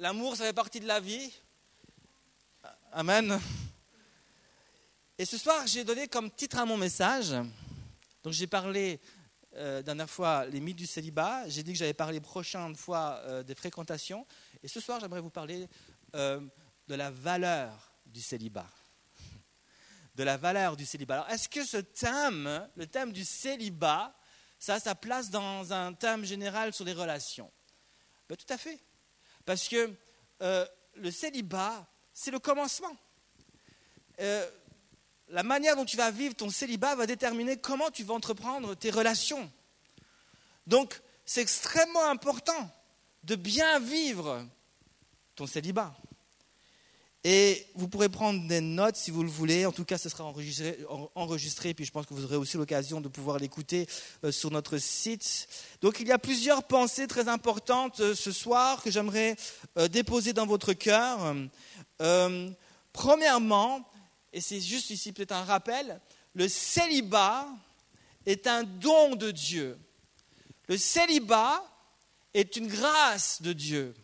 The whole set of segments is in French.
l'amour, ça fait partie de la vie. Amen. Et ce soir, j'ai donné comme titre à mon message, donc j'ai parlé euh, dernière fois les mythes du célibat, j'ai dit que j'allais parler prochaine fois euh, des fréquentations, et ce soir j'aimerais vous parler euh, de la valeur du célibat. De la valeur du célibat. Alors est-ce que ce thème, le thème du célibat, ça a sa place dans un thème général sur les relations? Ben, Tout à fait. Parce que le célibat, c'est le commencement la manière dont tu vas vivre ton célibat va déterminer comment tu vas entreprendre tes relations. Donc, c'est extrêmement important de bien vivre ton célibat. Et vous pourrez prendre des notes si vous le voulez. En tout cas, ce sera enregistré, enregistré puis je pense que vous aurez aussi l'occasion de pouvoir l'écouter euh, sur notre site. Donc, il y a plusieurs pensées très importantes euh, ce soir que j'aimerais euh, déposer dans votre cœur. premièrement, et c'est juste ici peut-être un rappel, le célibat est un don de Dieu. Le célibat est une grâce de Dieu.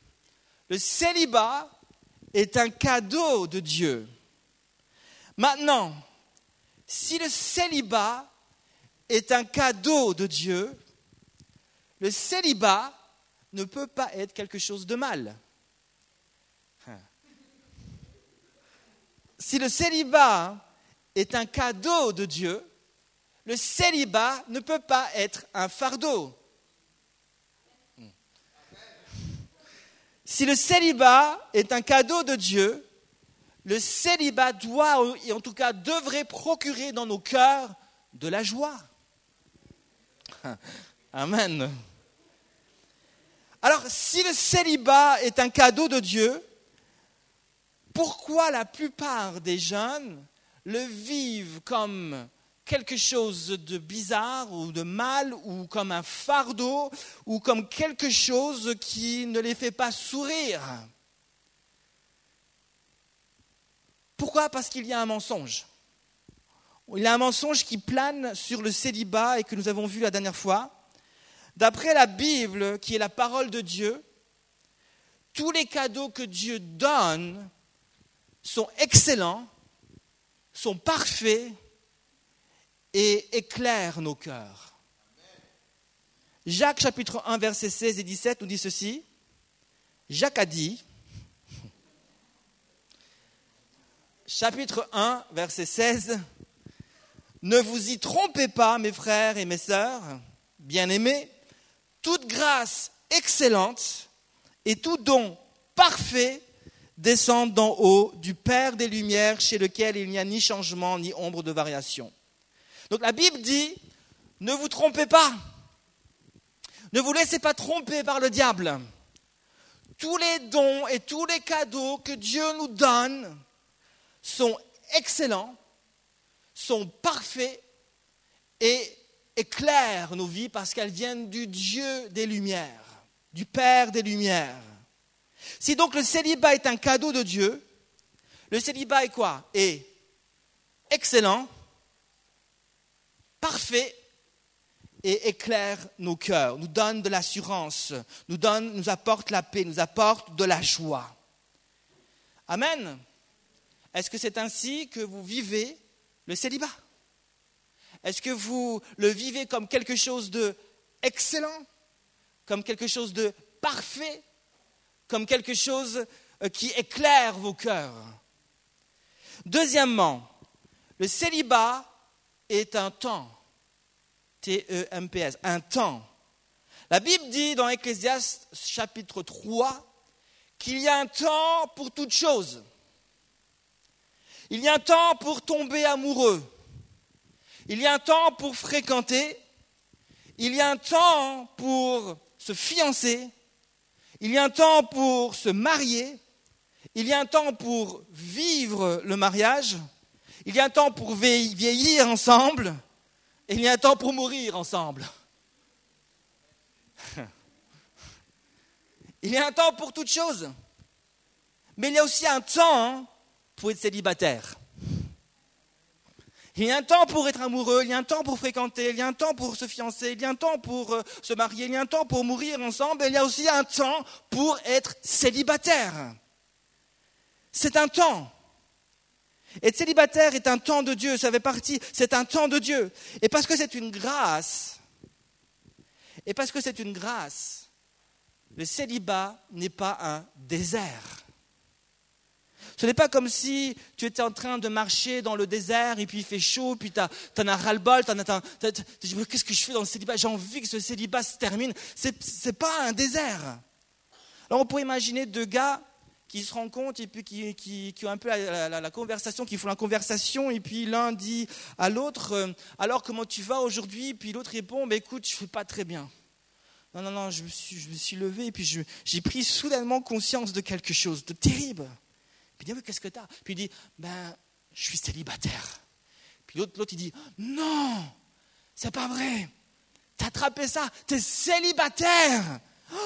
Le célibat est un cadeau de Dieu. Maintenant, si le célibat est un cadeau de Dieu, le célibat ne peut pas être quelque chose de mal. si le célibat est un cadeau de Dieu, le célibat ne peut pas être un fardeau. Si le célibat est un cadeau de Dieu, le célibat doit, et en tout cas devrait procurer dans nos cœurs de la joie. Amen. Alors, si le célibat est un cadeau de Dieu, pourquoi la plupart des jeunes le vivent comme quelque chose de bizarre ou de mal ou comme un fardeau ou comme quelque chose qui ne les fait pas sourire. Pourquoi? Parce qu'il y a un mensonge. Il y a un mensonge qui plane sur le célibat et que nous avons vu la dernière fois. D'après la Bible, qui est la parole de Dieu, tous les cadeaux que Dieu donne sont excellents, sont parfaits et éclairent nos cœurs. Jacques chapitre 1 versets 16 et 17 nous dit ceci. Jacques a dit, chapitre 1 verset 16, Ne vous y trompez pas mes frères et mes sœurs, bien-aimés, toute grâce excellente et tout don parfait descendent d'en haut du Père des Lumières chez lequel il n'y a ni changement ni ombre de variation. Donc la Bible dit, ne vous trompez pas, ne vous laissez pas tromper par le diable. Tous les dons et tous les cadeaux que Dieu nous donne sont excellents, sont parfaits et éclairent nos vies parce qu'elles viennent du Dieu des Lumières, du Père des Lumières. Si donc le célibat est un cadeau de Dieu, le célibat est quoi? Est excellent, parfait et éclaire nos cœurs, nous donne de l'assurance, nous donne, nous apporte la paix, nous apporte de la joie. Amen. Est-ce que c'est ainsi que vous vivez le célibat? Est-ce que vous le vivez comme quelque chose de excellent, comme quelque chose de parfait, comme quelque chose euh, qui éclaire vos cœurs? Deuxièmement, le célibat est un temps. T-E-M-P-S, un temps. La Bible dit dans Ecclésiaste chapitre 3 qu'il y a un temps pour toute chose. Il y a un temps pour tomber amoureux. Il y a un temps pour fréquenter. Il y a un temps pour se fiancer. Il y a un temps pour se marier, il y a un temps pour vivre le mariage, il y a un temps pour vieillir ensemble, et il y a un temps pour mourir ensemble. Il y a un temps pour toutes choses, mais il y a aussi un temps pour être célibataire. Il y a un temps pour être amoureux, il y a un temps pour fréquenter, il y a un temps pour se fiancer, il y a un temps pour euh, se marier, il y a un temps pour mourir ensemble, et il y a aussi un temps pour être célibataire. C'est un temps. Être célibataire est un temps de Dieu, ça fait partie, c'est un temps de Dieu. Et parce que c'est une grâce, et parce que c'est une grâce, le célibat n'est pas un désert. Ce n'est pas comme si tu étais en train de marcher dans le désert et puis il fait chaud, puis tu en as ras-le-bol, tu dis qu'est-ce que je fais dans le célibat? J'ai envie que ce célibat se termine. Ce n'est pas un désert. Alors on pourrait imaginer deux gars qui se rencontrent et puis qui, ont un peu la, conversation, qui font la conversation et puis l'un dit à l'autre euh, alors comment tu vas aujourd'hui? Puis l'autre répond bah, écoute, je ne fais pas très bien. Non, non, non, je me suis, je me suis levé et puis j'ai pris soudainement conscience de quelque chose de terrible. Puis il dit, qu'est-ce que tu as Puis il dit, ben, je suis célibataire. Puis l'autre, l'autre, il dit, non, c'est pas vrai. T'as attrapé ça, t'es célibataire.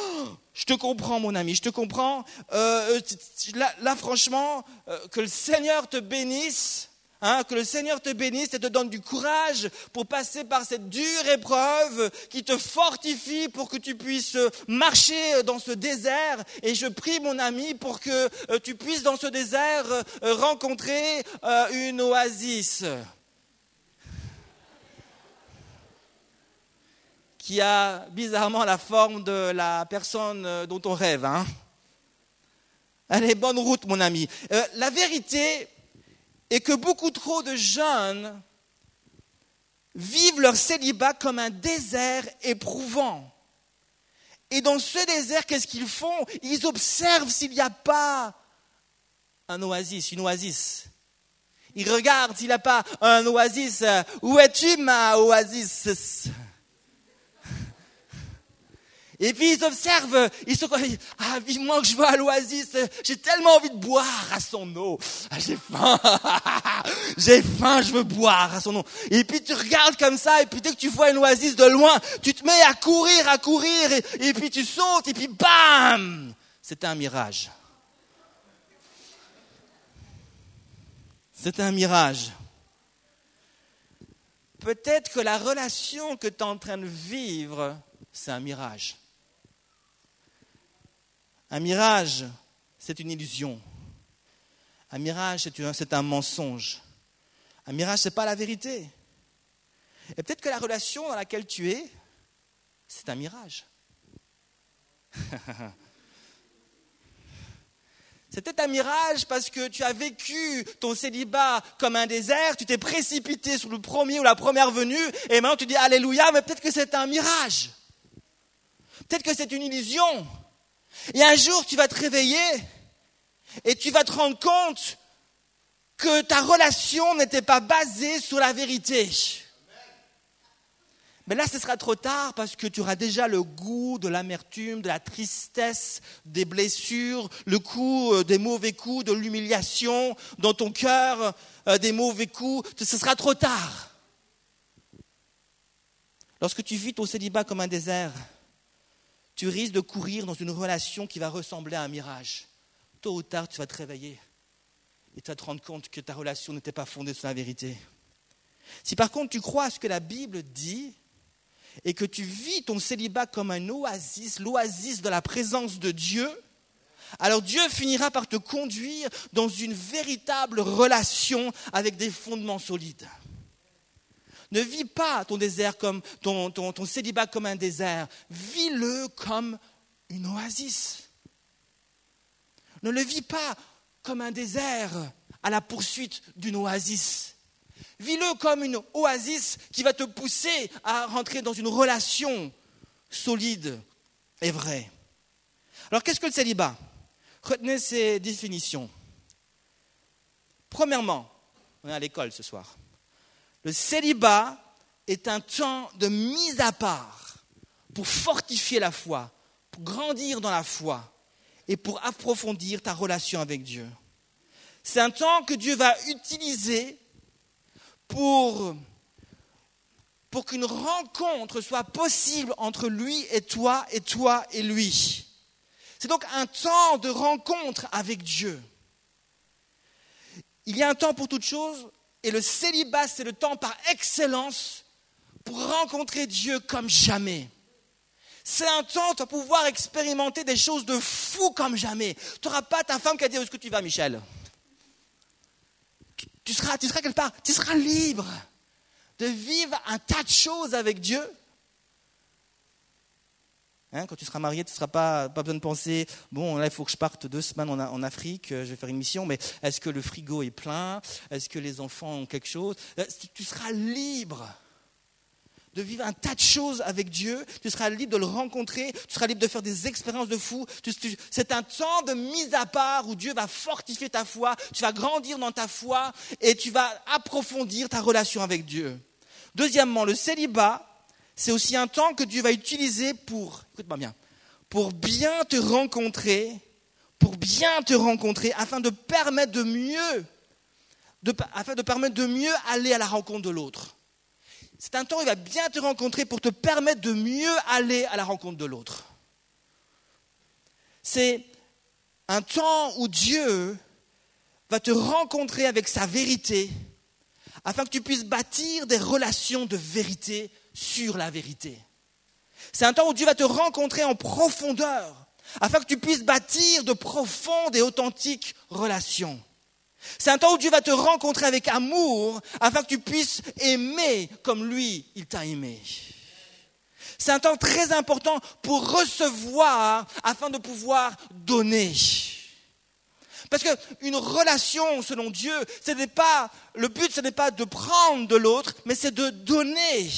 Je te comprends, mon ami, je te comprends. Euh, euh, là, franchement, euh, que le Seigneur te bénisse. Hein, que le Seigneur te bénisse et te donne du courage pour passer par cette dure épreuve qui te fortifie pour que tu puisses marcher dans ce désert. Et je prie mon ami pour que euh, tu puisses dans ce désert euh, rencontrer euh, une oasis qui a bizarrement la forme de la personne dont on rêve. Hein. Allez, bonne route mon ami. la vérité, et que beaucoup trop de jeunes vivent leur célibat comme un désert éprouvant. Et dans ce désert, qu'est-ce qu'ils font? Ils observent s'il n'y a pas un oasis, une oasis. Ils regardent s'il n'y a pas un oasis. Où es-tu, ma oasis? Et puis ils observent, ils sont comme, ah, vivement que je vais à l'oasis, j'ai tellement envie de boire à son eau. Ah, j'ai faim, j'ai faim, je veux boire à son eau. Et puis tu regardes comme ça, et puis dès que tu vois une oasis de loin, tu te mets à courir, à courir, et, puis tu sautes, et puis bam C'était un mirage. C'était un mirage. Peut-être que la relation que tu es en train de vivre, c'est un mirage. Un mirage, c'est une illusion. Un mirage, c'est un mensonge. Un mirage, ce n'est pas la vérité. Et peut-être que la relation dans laquelle tu es, c'est un mirage. C'était un mirage parce que tu as vécu ton célibat comme un désert, tu t'es précipité sur le premier ou la première venue, et maintenant tu dis Alléluia, mais peut-être que c'est un mirage. Peut-être que c'est une illusion. Et un jour, tu vas te réveiller et tu vas te rendre compte que ta relation n'était pas basée sur la vérité. Mais là, ce sera trop tard parce que tu auras déjà le goût de l'amertume, de la tristesse, des blessures, le coup euh, des mauvais coups, de l'humiliation dans ton cœur, euh, des mauvais coups. Ce sera trop tard. Lorsque tu vis ton célibat comme un désert, tu risques de courir dans une relation qui va ressembler à un mirage. Tôt ou tard, tu vas te réveiller et tu vas te rendre compte que ta relation n'était pas fondée sur la vérité. Si par contre tu crois à ce que la Bible dit et que tu vis ton célibat comme un oasis, l'oasis de la présence de Dieu, alors Dieu finira par te conduire dans une véritable relation avec des fondements solides. Ne vis pas ton désert comme ton, célibat comme un désert. Vis-le comme une oasis. Ne le vis pas comme un désert à la poursuite d'une oasis. Vis-le comme une oasis qui va te pousser à rentrer dans une relation solide et vraie. Alors qu'est-ce que le célibat? Retenez ces définitions. Premièrement, on est à l'école ce soir. Le célibat est un temps de mise à part pour fortifier la foi, pour grandir dans la foi et pour approfondir ta relation avec Dieu. C'est un temps que Dieu va utiliser pour, qu'une rencontre soit possible entre lui et toi et toi et lui. C'est donc un temps de rencontre avec Dieu. Il y a un temps pour toute chose Et le célibat, c'est le temps par excellence pour rencontrer Dieu comme jamais. C'est un temps, tu vas pouvoir expérimenter des choses de fou comme jamais. Tu n'auras pas ta femme qui a dit Où est-ce que tu vas, Michel? Tu seras, tu seras quelque part, tu seras libre de vivre un tas de choses avec Dieu. Hein, quand tu seras marié, tu ne seras pas, pas besoin de penser, bon, là, il faut que je parte deux semaines en, Afrique, euh, je vais faire une mission, mais est-ce que le frigo est plein? Est-ce que les enfants ont quelque chose? Euh, Tu seras libre de vivre un tas de choses avec Dieu, tu seras libre de le rencontrer, tu seras libre de faire des expériences de fou. C'est un temps de mise à part où Dieu va fortifier ta foi, tu vas grandir dans ta foi et tu vas approfondir ta relation avec Dieu. Deuxièmement, le célibat, c'est aussi un temps que Dieu va utiliser pour, écoute-moi bien, pour bien te rencontrer, pour bien te rencontrer, afin de permettre de mieux, afin de permettre de mieux aller à la rencontre de l'autre. C'est un temps où il va bien te rencontrer pour te permettre de mieux aller à la rencontre de l'autre. C'est un temps où Dieu va te rencontrer avec sa vérité afin que tu puisses bâtir des relations de vérité sur la vérité. C'est un temps où Dieu va te rencontrer en profondeur afin que tu puisses bâtir de profondes et authentiques relations. C'est un temps où Dieu va te rencontrer avec amour afin que tu puisses aimer comme lui, il t'a aimé. C'est un temps très important pour recevoir afin de pouvoir donner. Parce qu'une relation, selon Dieu, ce n'est pas, le but, ce n'est pas de prendre de l'autre, mais c'est de donner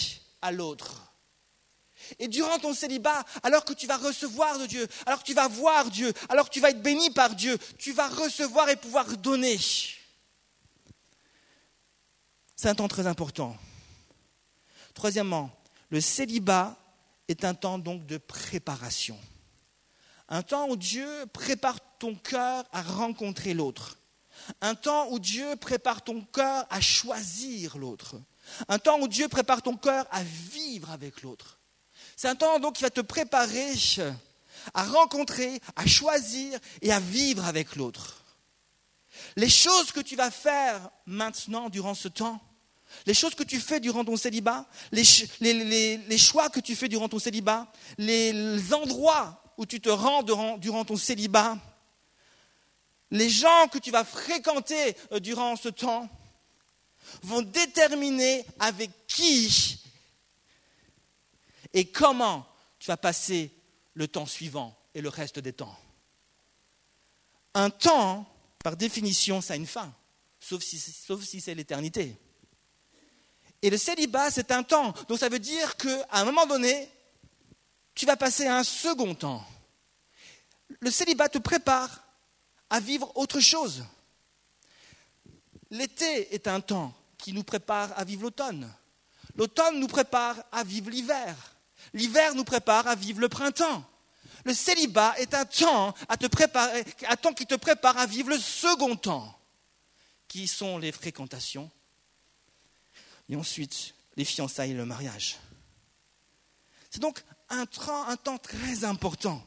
à l'autre. Et durant ton célibat, alors que tu vas recevoir de Dieu, alors que tu vas voir Dieu, alors que tu vas être béni par Dieu, tu vas recevoir et pouvoir donner. C'est un temps très important. Troisièmement, le célibat est un temps donc de préparation. Un temps où Dieu prépare ton cœur à rencontrer l'autre. Un temps où Dieu prépare ton cœur à choisir l'autre. Un temps où Dieu prépare ton cœur à vivre avec l'autre. C'est un temps donc qui va te préparer à rencontrer, à choisir et à vivre avec l'autre. Les choses que tu vas faire maintenant durant ce temps, les choses que tu fais durant ton célibat, les, choix que tu fais durant ton célibat, les, endroits où tu te rends durant ton célibat, les gens que tu vas fréquenter euh, durant ce temps vont déterminer avec qui et comment tu vas passer le temps suivant et le reste des temps. Un temps, par définition, ça a une fin, sauf si, c'est l'éternité. Et le célibat, c'est un temps. Donc ça veut dire qu'à un moment donné, tu vas passer un second temps. Le célibat te prépare à vivre autre chose. L'été est un temps qui nous prépare à vivre l'automne. L'automne nous prépare à vivre l'hiver. L'hiver nous prépare à vivre le printemps. Le célibat est un temps, à te préparer, un temps qui te prépare à vivre le second temps, qui sont les fréquentations, et ensuite les fiançailles et le mariage. C'est donc un temps, un temps très important.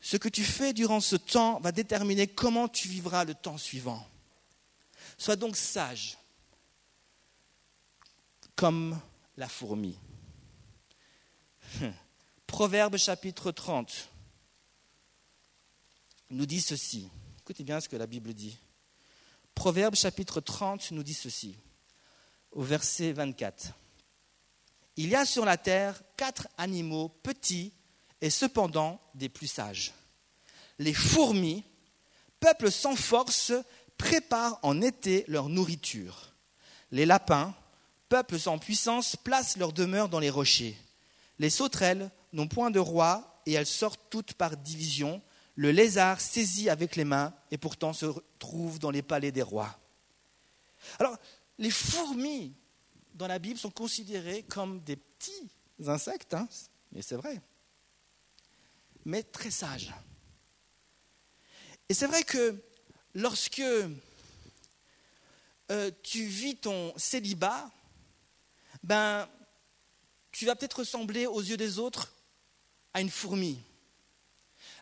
Ce que tu fais durant ce temps va déterminer comment tu vivras le temps suivant. Sois donc sage, comme la fourmi. Proverbe chapitre 30 nous dit ceci. Écoutez bien ce que la Bible dit. Proverbe chapitre 30 nous dit ceci, au verset 24. Il y a sur la terre quatre animaux petits et cependant des plus sages. Les fourmis, peuple sans force, préparent en été leur nourriture. Les lapins, peuple sans puissance, placent leur demeure dans les rochers. Les sauterelles n'ont point de roi et elles sortent toutes par division. Le lézard saisit avec les mains et pourtant se trouve dans les palais des rois. Alors, les fourmis dans la Bible sont considérées comme des petits insectes, hein, mais c'est vrai, mais très sages. Et c'est vrai que lorsque euh, tu vis ton célibat, ben, tu vas peut-être ressembler aux yeux des autres à une fourmi.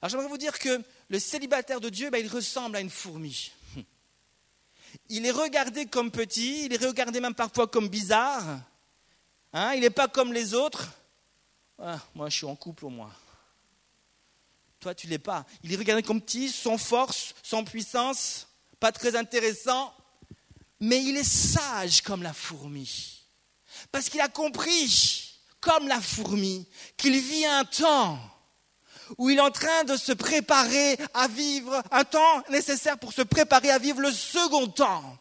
Alors j'aimerais vous dire que le célibataire de Dieu, ben, il ressemble à une fourmi. il est regardé comme petit, il est regardé même parfois comme bizarre. Hein, il n'est pas comme les autres. Ah, moi, je suis en couple au moins. Toi, tu l'es pas. Il est regardé comme petit, sans force, sans puissance, pas très intéressant, mais il est sage comme la fourmi. Parce qu'il a compris, comme la fourmi, qu'il vit un temps où il est en train de se préparer à vivre un temps nécessaire pour se préparer à vivre le second temps.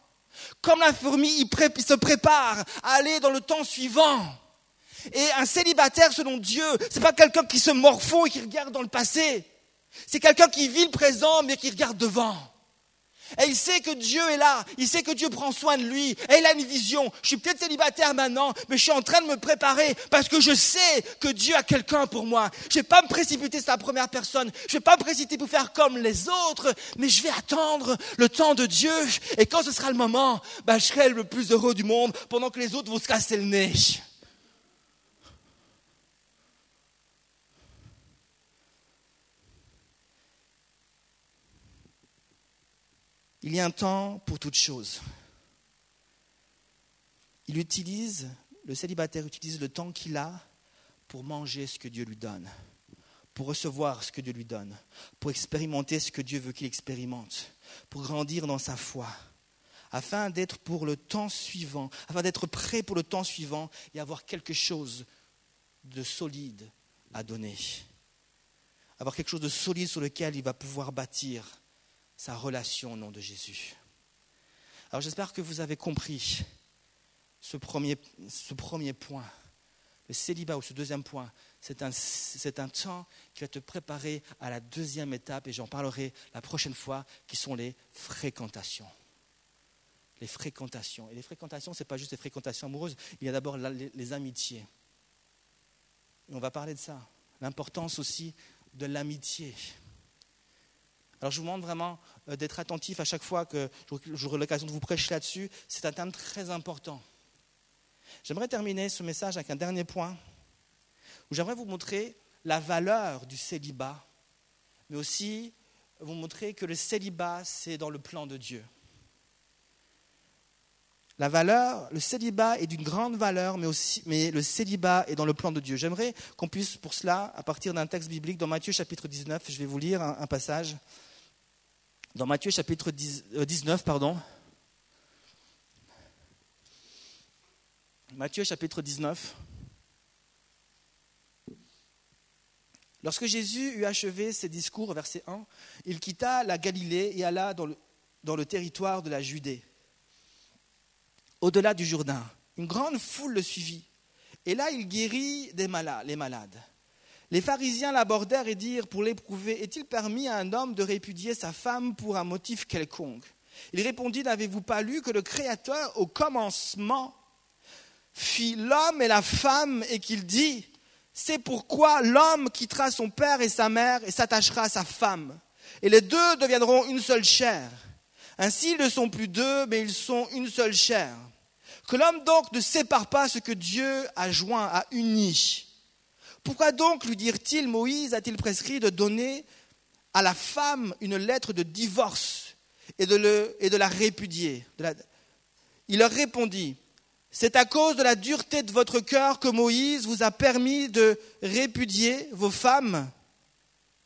Comme la fourmi, il, se prépare à aller dans le temps suivant. Et un célibataire, selon Dieu, c'est pas quelqu'un qui se morfond et qui regarde dans le passé. C'est quelqu'un qui vit le présent mais qui regarde devant. Et il sait que Dieu est là, il sait que Dieu prend soin de lui, et il a une vision. Je suis peut-être célibataire maintenant, mais je suis en train de me préparer parce que je sais que Dieu a quelqu'un pour moi. Je vais pas me précipiter sur la première personne, je vais pas me précipiter pour faire comme les autres, mais je vais attendre le temps de Dieu. Et quand ce sera le moment, ben, je serai le plus heureux du monde pendant que les autres vont se casser le nez. Il y a un temps pour toute chose. Il utilise, le célibataire utilise le temps qu'il a pour manger ce que Dieu lui donne, pour recevoir ce que Dieu lui donne, pour expérimenter ce que Dieu veut qu'il expérimente, pour grandir dans sa foi, afin d'être pour le temps suivant, afin d'être prêt pour le temps suivant et avoir quelque chose de solide à donner, avoir quelque chose de solide sur lequel il va pouvoir bâtir sa relation au nom de Jésus. Alors j'espère que vous avez compris ce premier, ce premier point. Le célibat ou ce deuxième point, c'est un, un temps qui va te préparer à la deuxième étape, et j'en parlerai la prochaine fois, qui sont les fréquentations. Les fréquentations. Et les fréquentations, ce n'est pas juste les fréquentations amoureuses, il y a d'abord les, les amitiés. Et on va parler de ça. L'importance aussi de l'amitié. Alors je vous demande vraiment euh, d'être attentif à chaque fois que j'aurai l'occasion de vous prêcher là-dessus. C'est un thème très important. J'aimerais terminer ce message avec un dernier point où j'aimerais vous montrer la valeur du célibat, mais aussi vous montrer que le célibat, c'est dans le plan de Dieu. La valeur, le célibat est d'une grande valeur, mais, aussi, mais le célibat est dans le plan de Dieu. J'aimerais qu'on puisse, pour cela, à partir d'un texte biblique, dans Matthieu chapitre 19, je vais vous lire un passage dans Matthieu chapitre 19, euh, pardon. Matthieu chapitre 19. Lorsque Jésus eut achevé ses discours, verset 1, il quitta la Galilée et alla dans le, dans le territoire de la Judée, au-delà du Jourdain. Une grande foule le suivit. Et là, il guérit des malades, les malades. Les pharisiens l'abordèrent et dirent, pour l'éprouver, est-il permis à un homme de répudier sa femme pour un motif quelconque? Il répondit, n'avez-vous pas lu que le Créateur, au commencement, fit l'homme et la femme et qu'il dit, c'est pourquoi l'homme quittera son père et sa mère et s'attachera à sa femme, et les deux deviendront une seule chair. Ainsi, ils ne sont plus deux, mais ils sont une seule chair. Que l'homme donc ne sépare pas ce que Dieu a joint, a uni. Pourquoi donc, lui dirent-ils, Moïse a-t-il prescrit de donner à la femme une lettre de divorce et de, la répudier Il leur répondit, c'est à cause de la dureté de votre cœur que Moïse vous a permis de répudier vos femmes,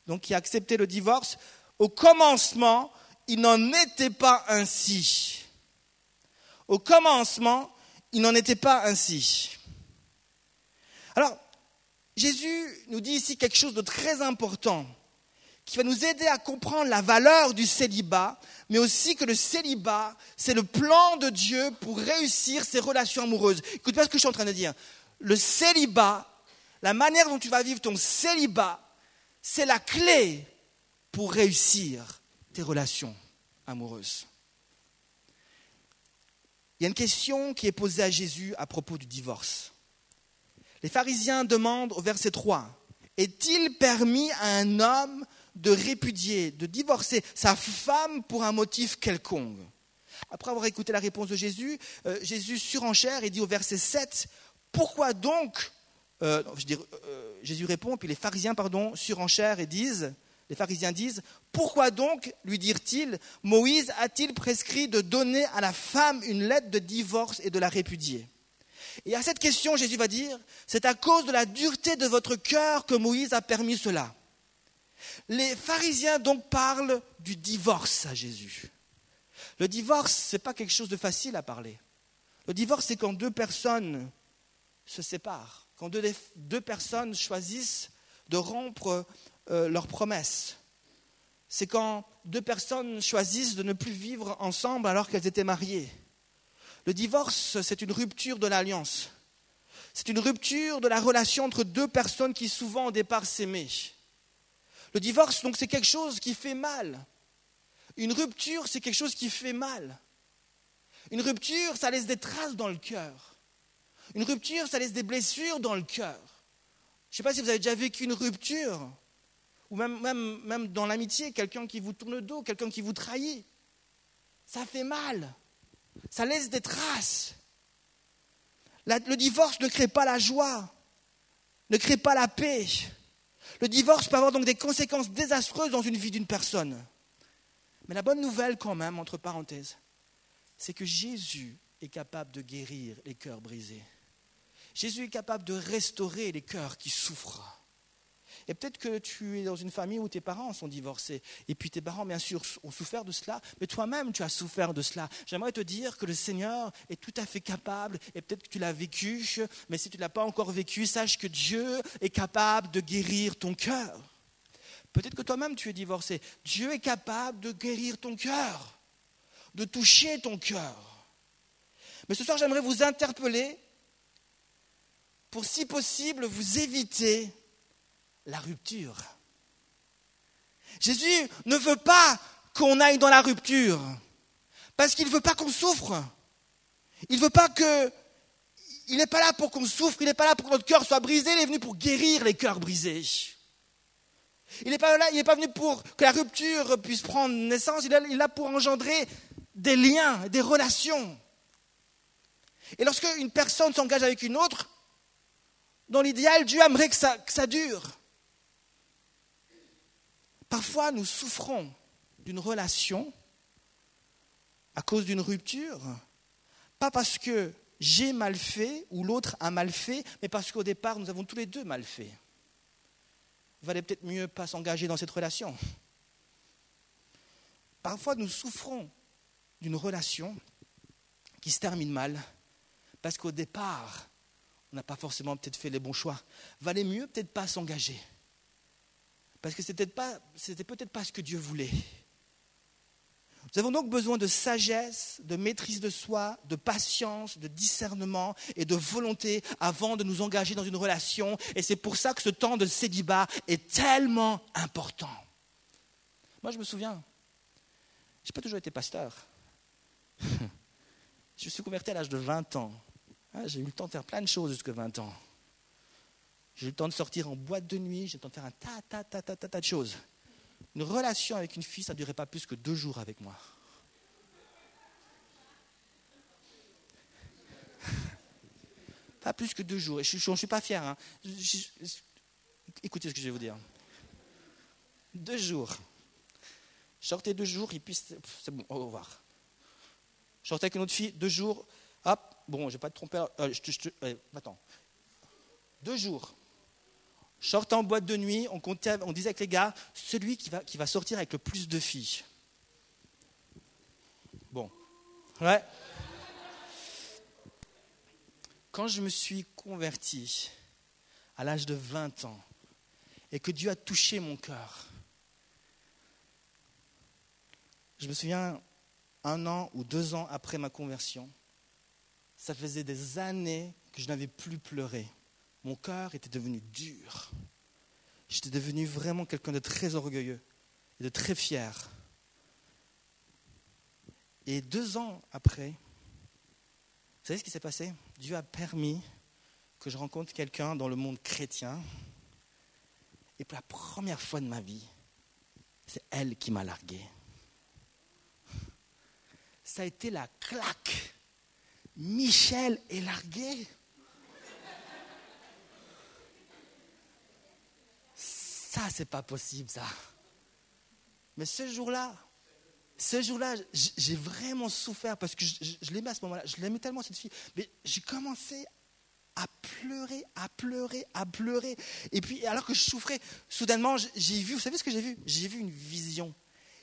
donc qui a accepté le divorce. Au commencement, il n'en était pas ainsi. Au commencement, il n'en était pas ainsi. Alors, Jésus nous dit ici quelque chose de très important qui va nous aider à comprendre la valeur du célibat, mais aussi que le célibat, c'est le plan de Dieu pour réussir ses relations amoureuses. Écoute bien ce que je suis en train de dire. Le célibat, la manière dont tu vas vivre ton célibat, c'est la clé pour réussir tes relations amoureuses. Il y a une question qui est posée à Jésus à propos du divorce. Les pharisiens demandent au verset 3, est-il permis à un homme de répudier, de divorcer sa femme pour un motif quelconque? Après avoir écouté la réponse de Jésus, euh, Jésus surenchère et dit au verset 7, pourquoi donc, euh, euh, Jésus répond, puis les pharisiens, surenchèrent et disent, les pharisiens disent, pourquoi donc, lui dirent-ils, Moïse a-t-il prescrit de donner à la femme une lettre de divorce et de la répudier? Et à cette question, Jésus va dire, c'est à cause de la dureté de votre cœur que Moïse a permis cela. Les pharisiens donc parlent du divorce à Jésus. Le divorce, ce n'est pas quelque chose de facile à parler. Le divorce, c'est quand deux personnes se séparent, quand deux, personnes choisissent de rompre euh, leurs promesses. C'est quand deux personnes choisissent de ne plus vivre ensemble alors qu'elles étaient mariées. Le divorce, c'est une rupture de l'alliance. C'est une rupture de la relation entre deux personnes qui souvent au départ s'aimaient. Le divorce, donc, c'est quelque chose qui fait mal. Une rupture, c'est quelque chose qui fait mal. Une rupture, ça laisse des traces dans le cœur. Une rupture, ça laisse des blessures dans le cœur. Je ne sais pas si vous avez déjà vécu une rupture, ou même, même, même dans l'amitié, quelqu'un qui vous tourne le dos, quelqu'un qui vous trahit. Ça fait mal. Ça laisse des traces. le divorce ne crée pas la joie, ne crée pas la paix. Le divorce peut avoir donc des conséquences désastreuses dans une vie d'une personne. Mais la bonne nouvelle quand même, entre parenthèses, c'est que Jésus est capable de guérir les cœurs brisés. Jésus est capable de restaurer les cœurs qui souffrent. Et peut-être que tu es dans une famille où tes parents sont divorcés. Et puis tes parents, bien sûr, ont souffert de cela. Mais toi-même, tu as souffert de cela. J'aimerais te dire que le Seigneur est tout à fait capable. Et peut-être que tu l'as vécu. Mais si tu ne l'as pas encore vécu, sache que Dieu est capable de guérir ton cœur. Peut-être que toi-même, tu es divorcé. Dieu est capable de guérir ton cœur. De toucher ton cœur. Mais ce soir, j'aimerais vous interpeller pour, si possible, vous éviter la rupture. Jésus ne veut pas qu'on aille dans la rupture, parce qu'il ne veut pas qu'on souffre. Il ne veut pas que... Il n'est pas là pour qu'on souffre, il n'est pas là pour que notre cœur soit brisé, il est venu pour guérir les cœurs brisés. Il n'est pas là, il n'est pas venu pour que la rupture puisse prendre naissance, il est là pour engendrer des liens, des relations. Et lorsque une personne s'engage avec une autre, dans l'idéal, Dieu aimerait que ça, que ça dure. Parfois, nous souffrons d'une relation à cause d'une rupture, pas parce que j'ai mal fait ou l'autre a mal fait, mais parce qu'au départ, nous avons tous les deux mal fait. Il valait peut-être mieux pas s'engager dans cette relation. Parfois, nous souffrons d'une relation qui se termine mal, parce qu'au départ, on n'a pas forcément peut-être fait les bons choix. Valait mieux peut-être pas s'engager. Parce que ce n'était peut-être pas ce que Dieu voulait. Nous avons donc besoin de sagesse, de maîtrise de soi, de patience, de discernement et de volonté avant de nous engager dans une relation. Et c'est pour ça que ce temps de célibat est tellement important. Moi, je me souviens, je n'ai pas toujours été pasteur. je me suis converti à l'âge de 20 ans. Ah, j'ai eu le temps de faire plein de choses jusqu'à 20 ans. J'ai eu le temps de sortir en boîte de nuit, j'ai eu le temps de faire un tas de choses. Une relation avec une fille, ça ne durait pas plus que deux jours avec moi. Pas plus que deux jours. Et je ne suis pas fier. Hein. écoutez ce que je vais vous dire. Deux jours. Je sortais deux jours, et puis c'est bon, au revoir. Je sortais avec une autre fille, deux jours, hop, bon, je ne vais pas te tromper. Euh, euh, attends. Deux jours. Je sortais en boîte de nuit, on disait avec les gars, celui qui va, qui va sortir avec le plus de filles. Bon. Ouais. Quand je me suis converti à l'âge de 20 ans et que Dieu a touché mon cœur, je me souviens, un an ou deux ans après ma conversion, ça faisait des années que je n'avais plus pleuré mon cœur était devenu dur. J'étais devenu vraiment quelqu'un de très orgueilleux et de très fier. Et deux ans après, vous savez ce qui s'est passé? Dieu a permis que je rencontre quelqu'un dans le monde chrétien. Et pour la première fois de ma vie, c'est elle qui m'a largué. Ça a été la claque. Michel est largué. Ça, c'est pas possible, ça. Mais ce jour-là, ce jour-là, j'ai vraiment souffert parce que je, je l'aimais à ce moment-là. Je l'aimais tellement cette fille. Mais j'ai commencé à pleurer, à pleurer, à pleurer. Et puis, alors que je souffrais, soudainement, j'ai vu, vous savez ce que j'ai vu? J'ai vu une vision.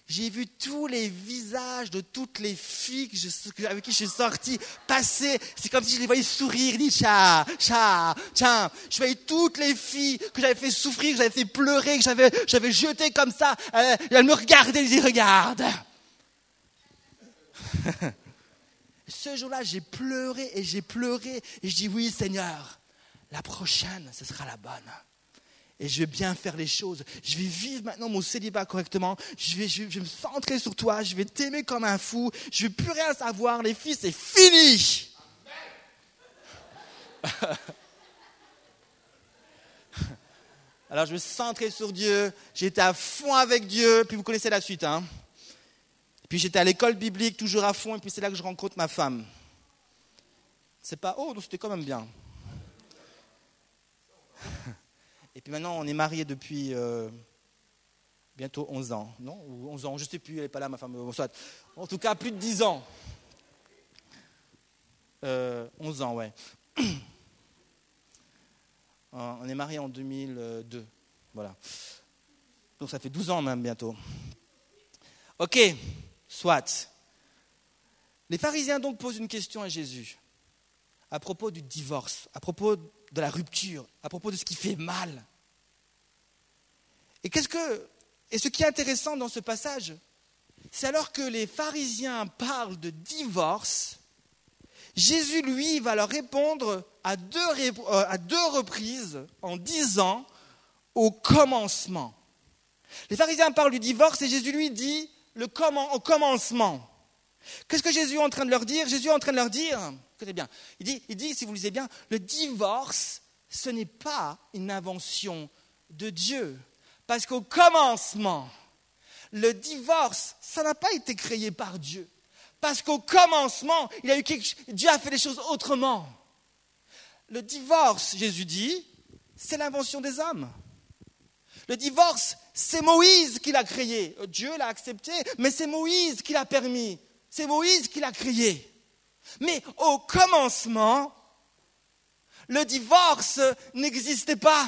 J'ai vu tous les visages de toutes les filles avec qui je suis sorti passer. C'est comme si je les voyais sourire, dire cha, cha, tiens. Je voyais toutes les filles que j'avais fait souffrir, que j'avais fait pleurer, que j'avais, j'avais jeté comme ça. Euh, elles me regardaient, elles disaient regarde. Ce jour-là, j'ai pleuré et j'ai pleuré et je dis oui Seigneur, la prochaine, ce sera la bonne. Et je vais bien faire les choses. Je vais vivre maintenant mon célibat correctement. Je vais, je, vais me centrer sur toi. Je vais t'aimer comme un fou. Je vais plus rien savoir. Les filles, c'est fini. Alors je me centrais sur Dieu. J'étais à fond avec Dieu. Puis vous connaissez la suite. Hein puis j'étais à l'école biblique, toujours à fond, et puis c'est là que je rencontre ma femme. C'est pas, oh, c'était quand même bien. Et puis maintenant, on est mariés depuis euh, bientôt 11 ans, non? Ou 11 ans, je ne sais plus, elle n'est pas là, ma femme. Soit. En tout cas, plus de 10 ans. 11 euh, ans, ouais. On est mariés en 2002. Voilà. Donc ça fait 12 ans même bientôt. Ok. Soit. Les pharisiens donc posent une question à Jésus à propos du divorce, à propos de la rupture, à propos de ce qui fait mal. Et qu'est-ce que et ce qui est intéressant dans ce passage, c'est alors que les pharisiens parlent de divorce, Jésus lui va leur répondre à deux, euh, à deux reprises en disant au commencement. Les pharisiens parlent du divorce et Jésus lui dit le au commencement. Qu'est-ce que Jésus est en train de leur dire? Jésus est en train de leur dire, écoutez bien, il dit, il dit, si vous lisez bien, le divorce, ce n'est pas une invention de Dieu. Parce qu'au commencement, le divorce, ça n'a pas été créé par Dieu. Parce qu'au commencement, il a eu Dieu a fait les choses autrement. Le divorce, Jésus dit, c'est l'invention des hommes. Le divorce, c'est Moïse qui l'a créé. Dieu l'a accepté, mais c'est Moïse qui l'a permis. C'est Moïse qui l'a créé. Mais au commencement, le divorce n'existait pas.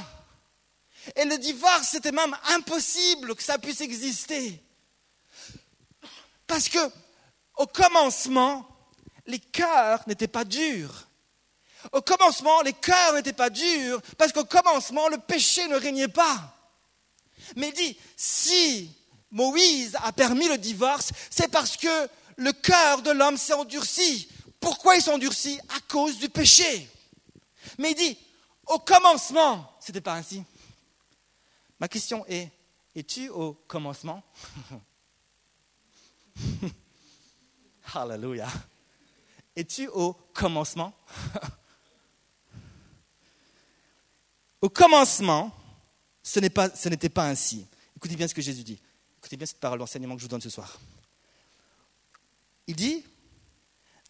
Et le divorce, c'était même impossible que ça puisse exister. Parce que, au commencement, les cœurs n'étaient pas durs. Au commencement, les cœurs n'étaient pas durs parce qu'au commencement, le péché ne régnait pas. Mais il dit, si Moïse a permis le divorce, c'est parce que le cœur de l'homme s'est endurci. Pourquoi il s'est endurci À cause du péché. Mais il dit, au commencement, ce n'était pas ainsi. Ma question est, es-tu au commencement Alléluia. Es-tu au commencement Au commencement, ce n'était pas, ainsi. Écoutez bien ce que Jésus dit. Écoutez bien cette parole d'enseignement que je vous donne ce soir. Il dit,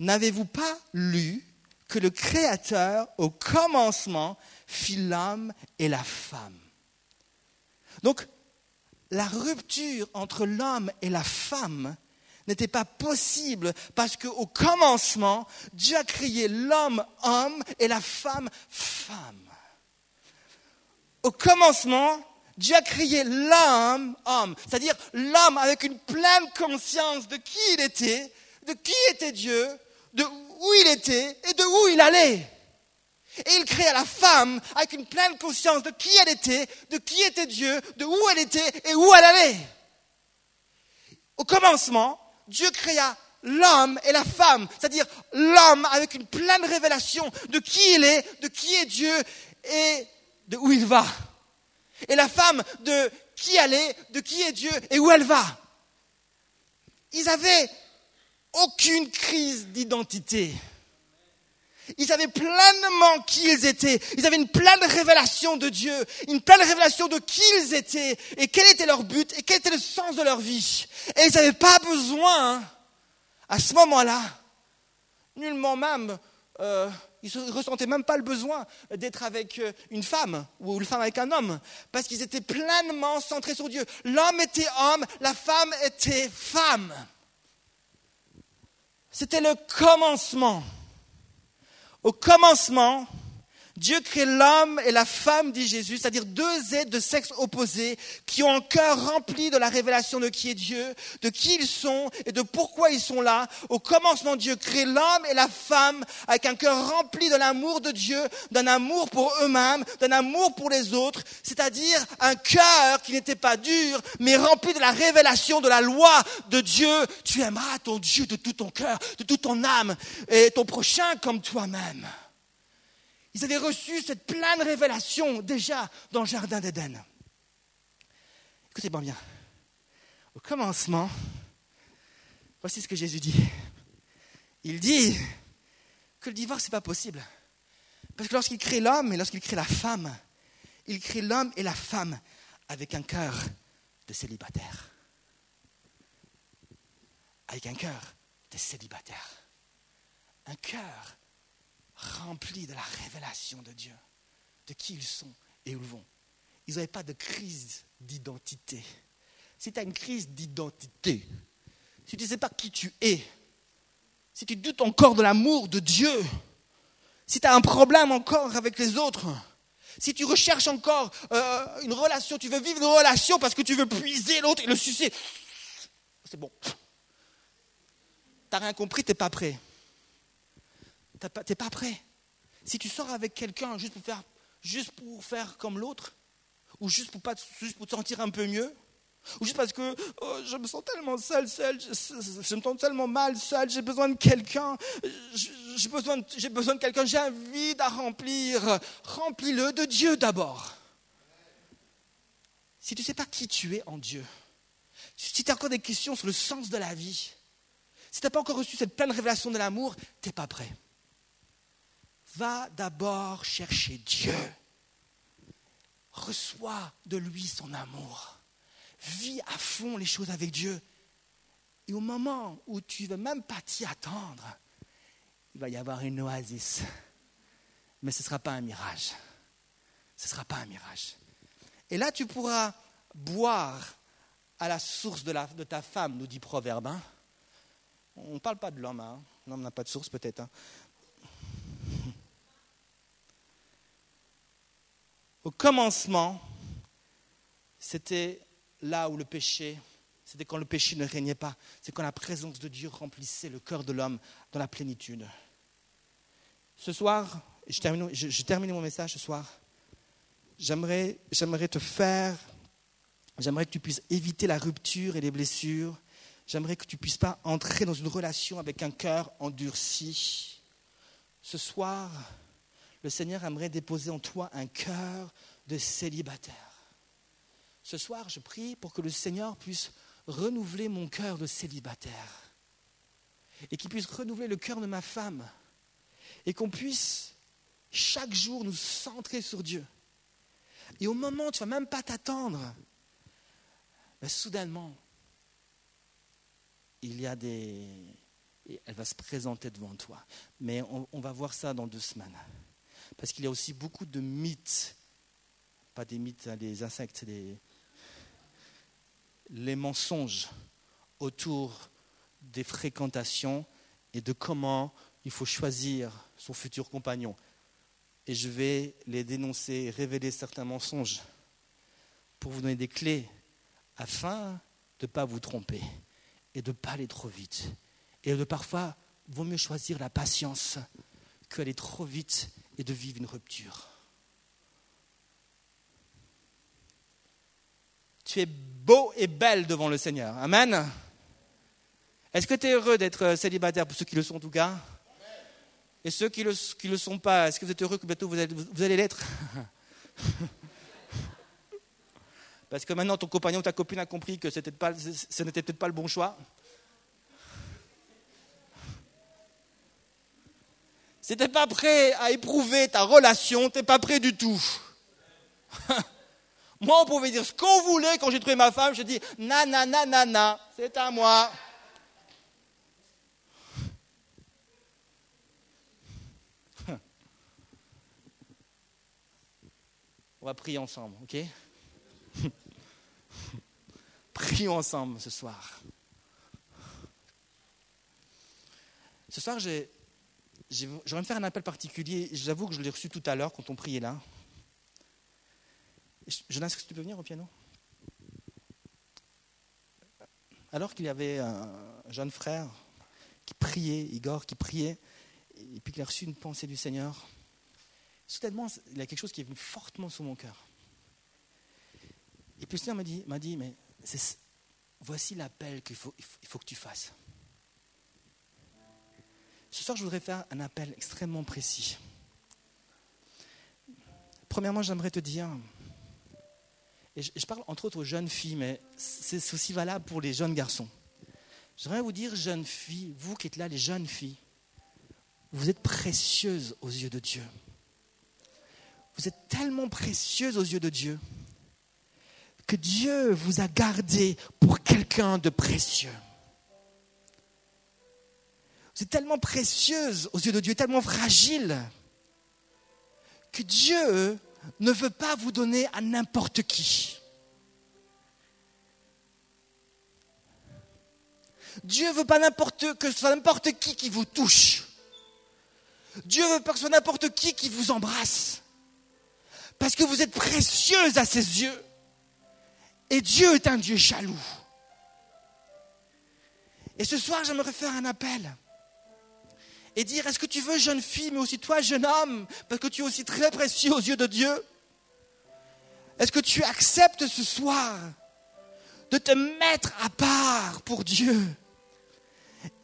n'avez-vous pas lu que le Créateur, au commencement, fit l'homme et la femme? Donc, la rupture entre l'homme et la femme n'était pas possible parce qu'au commencement, Dieu a créé l'homme homme et la femme femme. Au commencement, Dieu a créé l'homme, homme, c'est-à-dire l'homme avec une pleine conscience de qui il était, de qui était Dieu, de où il était et de où il allait. Et il créa la femme avec une pleine conscience de qui elle était, de qui était Dieu, de où elle était et où elle allait. Au commencement, Dieu créa l'homme et la femme, c'est-à-dire l'homme avec une pleine révélation de qui il est, de qui est Dieu et de où il va. Et la femme de qui elle est, de qui est Dieu et où elle va. Ils avaient aucune crise d'identité. Ils savaient pleinement qui ils étaient. Ils avaient une pleine révélation de Dieu, une pleine révélation de qui ils étaient et quel était leur but et quel était le sens de leur vie. Et ils n'avaient pas besoin, à ce moment-là, nullement même, euh, ils ne ressentaient même pas le besoin d'être avec euh, une femme ou une femme avec un homme, parce qu'ils étaient pleinement centrés sur Dieu. L'homme était homme, la femme était femme. C'était le commencement. Au commencement, Dieu crée l'homme et la femme, dit Jésus, c'est-à-dire deux êtres de sexe opposé qui ont un cœur rempli de la révélation de qui est Dieu, de qui ils sont et de pourquoi ils sont là. Au commencement, Dieu crée l'homme et la femme avec un cœur rempli de l'amour de Dieu, d'un amour pour eux-mêmes, d'un amour pour les autres, c'est-à-dire un cœur qui n'était pas dur, mais rempli de la révélation de la loi de Dieu. Tu aimeras ton Dieu de tout ton cœur, de toute ton âme et ton prochain comme toi-même. Ils avaient reçu cette pleine révélation déjà dans le Jardin d'Éden. Écoutez-moi bien. Au commencement, voici ce que Jésus dit. Il dit que le divorce, ce n'est pas possible. Parce que lorsqu'il crée l'homme et lorsqu'il crée la femme, il crée l'homme et la femme avec un cœur de célibataire. Avec un cœur de célibataire. Un cœur remplis de la révélation de Dieu, de qui ils sont et où ils vont. Ils n'avaient pas de crise d'identité. Si tu as une crise d'identité, si tu ne sais pas qui tu es, si tu doutes encore de l'amour de Dieu, si tu as un problème encore avec les autres, si tu recherches encore euh, une relation, tu veux vivre une relation parce que tu veux puiser l'autre et le sucer, c'est bon. Tu n'as rien compris, tu n'es pas prêt tu n'es pas prêt. Si tu sors avec quelqu'un juste pour faire, juste pour faire comme l'autre, ou juste pour, pas, juste pour te sentir un peu mieux, ou juste parce que oh, je me sens tellement seul, seul, je, me sens tellement mal seul, j'ai besoin de quelqu'un, j'ai besoin, besoin de quelqu'un, j'ai un vide à remplir. Remplis-le de Dieu d'abord. Si tu ne sais pas qui tu es en Dieu, si tu as encore des questions sur le sens de la vie, si tu n'as pas encore reçu cette pleine révélation de l'amour, tu n'es pas prêt va d'abord chercher Dieu. Reçois de lui son amour. Vis à fond les choses avec Dieu. Et au moment où tu ne veux même pas t'y attendre, il va y avoir une oasis. Mais ce ne sera pas un mirage. Ce ne sera pas un mirage. Et là, tu pourras boire à la source de, ta femme, nous dit Proverbe. Hein. On ne parle pas de l'homme. Hein. L'homme n'a pas de source peut-être. Hein. Au commencement, c'était là où le péché, c'était quand le péché ne régnait pas, c'est quand la présence de Dieu remplissait le cœur de l'homme dans la plénitude. Ce soir, je termine, mon message ce soir, j'aimerais, j'aimerais te faire, j'aimerais que tu puisses éviter la rupture et les blessures, j'aimerais que tu puisses pas entrer dans une relation avec un cœur endurci. Ce soir, le Seigneur aimerait déposer en toi un cœur de célibataire. Ce soir, je prie pour que le Seigneur puisse renouveler mon cœur de célibataire et qu'il puisse renouveler le cœur de ma femme et qu'on puisse chaque jour nous centrer sur Dieu. Et au moment où tu ne vas même pas t'attendre, ben, soudainement, il y a des... Elle va se présenter devant toi. Mais on va voir ça dans deux semaines. Parce qu'il y a aussi beaucoup de mythes, pas des mythes, hein, des insectes, des, les mensonges autour des fréquentations et de comment il faut choisir son futur compagnon. Et je vais les dénoncer, révéler certains mensonges pour vous donner des clés afin de ne pas vous tromper et de ne pas aller trop vite. Et de parfois, vaut mieux choisir la patience qu'aller trop vite et de vivre une rupture. Tu es beau et belle devant le Seigneur. Amen. Est-ce que tu es heureux d'être célibataire pour ceux qui le sont en tout cas? Et ceux qui ne le, qui le sont pas, est-ce que vous êtes heureux que bientôt vous allez, vous allez l'être? Parce que maintenant ton compagnon ou ta copine a compris que ce n'était peut-être pas le bon choix. Si pas prêt à éprouver ta relation, tu pas prêt du tout. moi, on pouvait dire ce qu'on voulait quand j'ai trouvé ma femme. Je dis, na na c'est à moi. On va prier ensemble, ok? Prions ensemble ce soir. Ce soir, j'ai j'aimerais me faire un appel particulier. J'avoue que je l'ai reçu tout à l'heure quand on priait là. Jonas, est-ce que tu peux venir au piano? Alors qu'il y avait un jeune frère qui priait, Igor, qui priait, et puis qu'il a reçu une pensée du Seigneur, soudainement, il y a quelque chose qui est venu fortement sur mon cœur. Et puis le Seigneur m'a dit, dit mais voici l'appel qu'il faut, il faut que tu fasses. Ce soir, je voudrais faire un appel extrêmement précis. Premièrement, j'aimerais te dire, et je, parle entre autres aux jeunes filles, mais c'est aussi valable pour les jeunes garçons. J'aimerais vous dire, jeunes filles, vous qui êtes là, les jeunes filles, vous êtes précieuses aux yeux de Dieu. Vous êtes tellement précieuses aux yeux de Dieu que Dieu vous a gardé pour quelqu'un de précieux. Êtes tellement précieuse aux yeux de Dieu, tellement fragile, que Dieu ne veut pas vous donner à n'importe qui. Dieu ne veut pas n'importe que ce soit n'importe qui qui vous touche. Dieu veut pas que ce soit n'importe qui qui vous embrasse. Parce que vous êtes précieuse à ses yeux. Et Dieu est un Dieu jaloux. Et ce soir, j'aimerais faire un appel et dire, est-ce que tu veux, jeune fille, mais aussi toi, jeune homme, parce que tu es aussi très précieux aux yeux de Dieu? Est-ce que tu acceptes ce soir de te mettre à part pour Dieu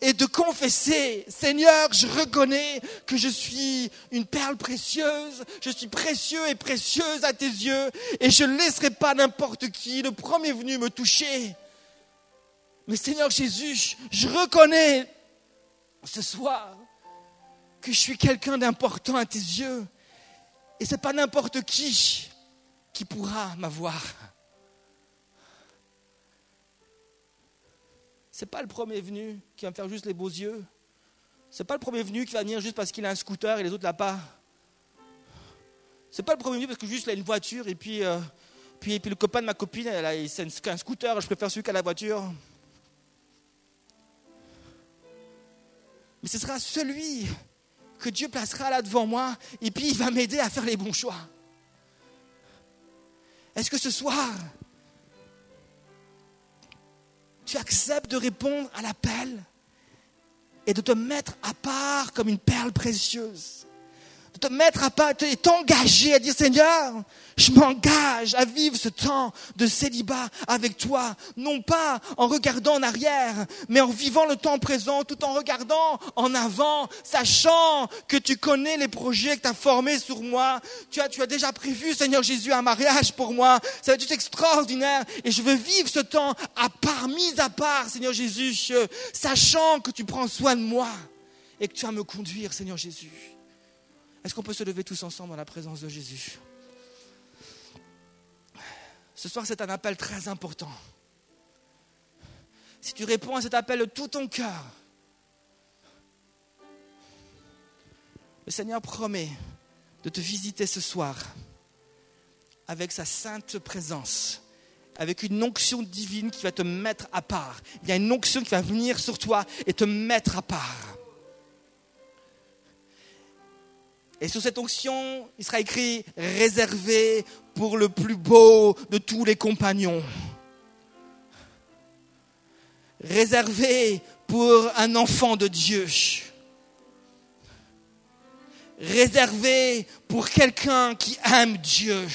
et de confesser, Seigneur, je reconnais que je suis une perle précieuse, je suis précieux et précieuse à tes yeux, et je ne laisserai pas n'importe qui, le premier venu, me toucher. Mais Seigneur Jésus, je reconnais ce soir que je suis quelqu'un d'important à tes yeux. Et ce n'est pas n'importe qui qui pourra m'avoir. Ce n'est pas le premier venu qui va me faire juste les beaux yeux. Ce n'est pas le premier venu qui va venir juste parce qu'il a un scooter et les autres là pas. Ce n'est pas le premier venu parce que juste il a une voiture et puis, euh, puis, puis le copain de ma copine, elle c'est un scooter, je préfère celui qui a la voiture. Mais ce sera celui que Dieu placera là devant moi et puis il va m'aider à faire les bons choix. Est-ce que ce soir, tu acceptes de répondre à l'appel et de te mettre à part comme une perle précieuse? Te mettre à part et t'engager à dire Seigneur, je m'engage à vivre ce temps de célibat avec toi, non pas en regardant en arrière, mais en vivant le temps présent, tout en regardant en avant, sachant que tu connais les projets que tu as formés sur moi. Tu as, tu as déjà prévu, Seigneur Jésus, un mariage pour moi. Ça va être extraordinaire. Et je veux vivre ce temps à part, mis à part, Seigneur Jésus, sachant que tu prends soin de moi et que tu vas me conduire, Seigneur Jésus. Est-ce qu'on peut se lever tous ensemble dans la présence de Jésus? Ce soir, c'est un appel très important. Si tu réponds à cet appel de tout ton cœur, le Seigneur promet de te visiter ce soir avec sa sainte présence, avec une onction divine qui va te mettre à part. Il y a une onction qui va venir sur toi et te mettre à part. Et sur cette onction, il sera écrit réservé pour le plus beau de tous les compagnons. Réservé pour un enfant de Dieu. Réservé pour quelqu'un qui aime Dieu.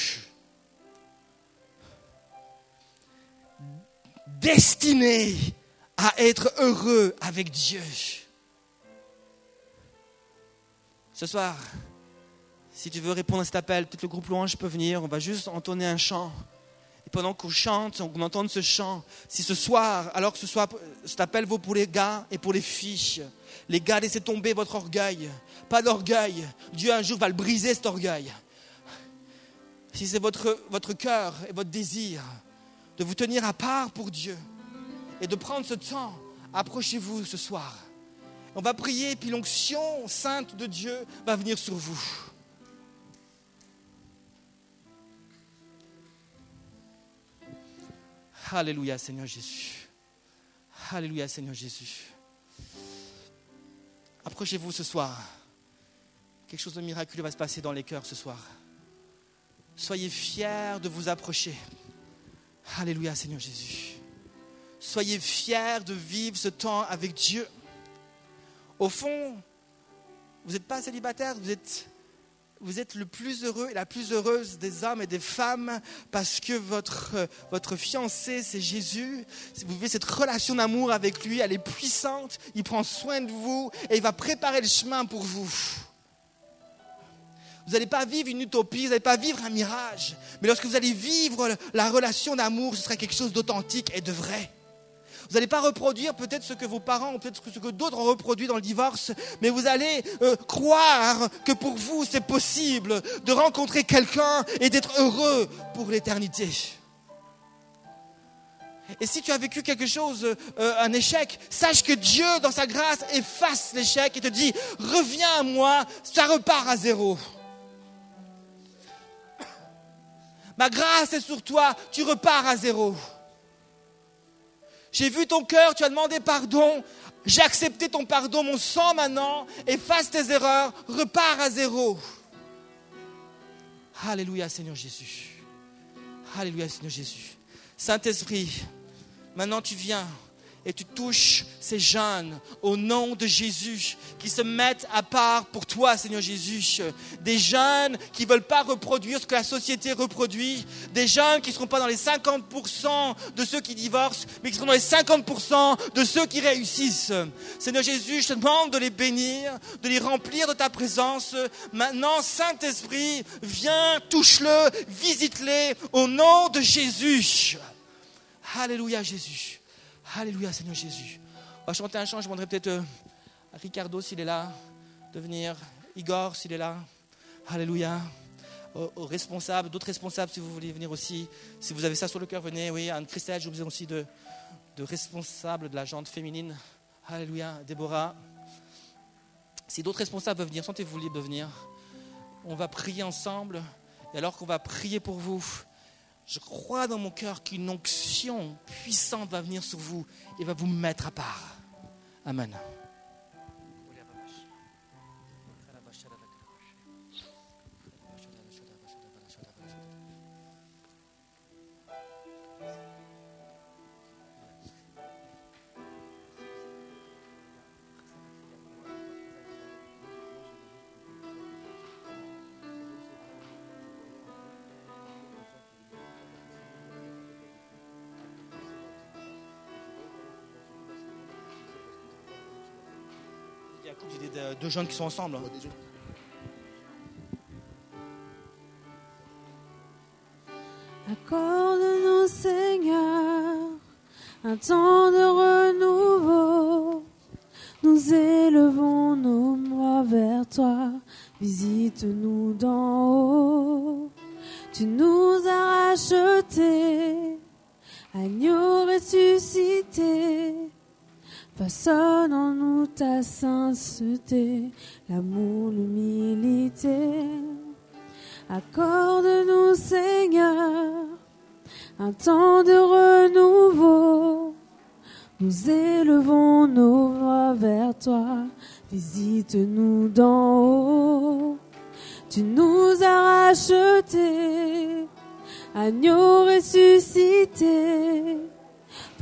Destiné à être heureux avec Dieu. Ce soir, si tu veux répondre à cet appel, peut-être le groupe louange peut venir, on va juste entonner un chant. Et pendant qu'on chante, on entend ce chant, si ce soir, alors que ce soit, cet appel vaut pour les gars et pour les filles, les gars, laissez tomber votre orgueil. Pas d'orgueil. Dieu un jour va le briser, cet orgueil. Si c'est votre, votre cœur et votre désir de vous tenir à part pour Dieu et de prendre ce temps, approchez-vous ce soir. On va prier, puis l'onction sainte de Dieu va venir sur vous. Alléluia, Seigneur Jésus. Alléluia, Seigneur Jésus. Approchez-vous ce soir. Quelque chose de miraculeux va se passer dans les cœurs ce soir. Soyez fiers de vous approcher. Alléluia, Seigneur Jésus. Soyez fiers de vivre ce temps avec Dieu. Au fond, vous n'êtes pas célibataire, vous êtes, vous êtes le plus heureux et la plus heureuse des hommes et des femmes parce que votre, votre fiancé, c'est Jésus. Vous vivez cette relation d'amour avec lui, elle est puissante, il prend soin de vous et il va préparer le chemin pour vous. Vous n'allez pas vivre une utopie, vous n'allez pas vivre un mirage. Mais lorsque vous allez vivre la relation d'amour, ce sera quelque chose d'authentique et de vrai. Vous n'allez pas reproduire peut-être ce que vos parents ou peut-être ce que d'autres ont reproduit dans le divorce, mais vous allez euh, croire que pour vous, c'est possible de rencontrer quelqu'un et d'être heureux pour l'éternité. Et si tu as vécu quelque chose, euh, un échec, sache que Dieu, dans sa grâce, efface l'échec et te dit, reviens à moi, ça repart à zéro. Ma grâce est sur toi, tu repars à zéro. J'ai vu ton cœur, tu as demandé pardon, j'ai accepté ton pardon, mon sang maintenant, efface tes erreurs, repars à zéro. Alléluia Seigneur Jésus. Alléluia Seigneur Jésus. Saint-Esprit, maintenant tu viens et tu touches ces jeunes au nom de Jésus qui se mettent à part pour toi, Seigneur Jésus. Des jeunes qui ne veulent pas reproduire ce que la société reproduit. Des jeunes qui ne seront pas dans les 50% de ceux qui divorcent, mais qui seront dans les 50% de ceux qui réussissent. Seigneur Jésus, je te demande de les bénir, de les remplir de ta présence. Maintenant, Saint-Esprit, viens, touche-le, visite-les au nom de Jésus. Alléluia Jésus. Alléluia, Seigneur Jésus. On va chanter un chant. Je demanderai peut-être à euh, Ricardo s'il est là de venir. Igor s'il est là. Alléluia. Aux, responsables, d'autres responsables si vous voulez venir aussi. Si vous avez ça sur le cœur, venez. Oui, Anne-Christelle, j'ai besoin aussi de, de responsables de la jante féminine. Alléluia. Déborah. Si d'autres responsables veulent venir, sentez-vous libre de venir. On va prier ensemble. Et alors qu'on va prier pour vous, je crois dans mon cœur qu'une onction puissante va venir sur vous et va vous mettre à part. Amen. Deux jeunes qui sont ensemble. Hein. Accorde-nous, Seigneur, un temps de renouveau. Nous élevons nos mains vers toi. Visite-nous d'en haut. Tu nous as rachetés, agneau ressuscité. Façonne en nous ta sainteté, l'amour, l'humilité. Accorde-nous, Seigneur, un temps de renouveau. Nous élevons nos voix vers toi. Visite-nous d'en haut. Tu nous as rachetés, agneau ressuscité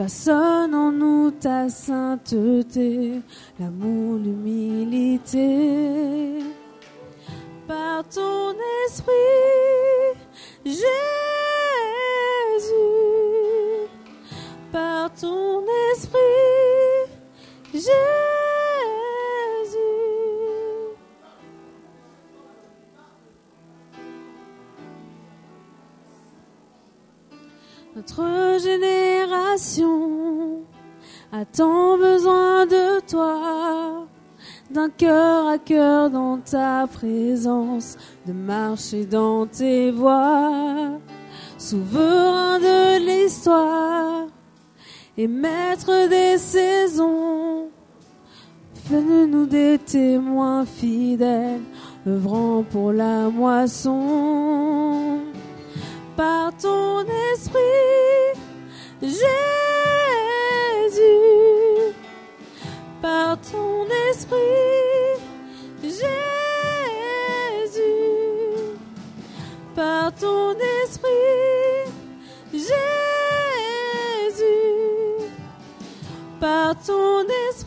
Façonne en nous ta sainteté, l'amour, l'humilité. Par ton esprit, Jésus, par ton esprit, Jésus. Notre génération a tant besoin de toi, d'un cœur à cœur dans ta présence, de marcher dans tes voies, souverain de l'histoire et maître des saisons. Fais-nous des témoins fidèles, œuvrant pour la moisson par ton esprit, Jésus, par ton esprit, Jésus, par ton esprit, Jésus, par ton esprit.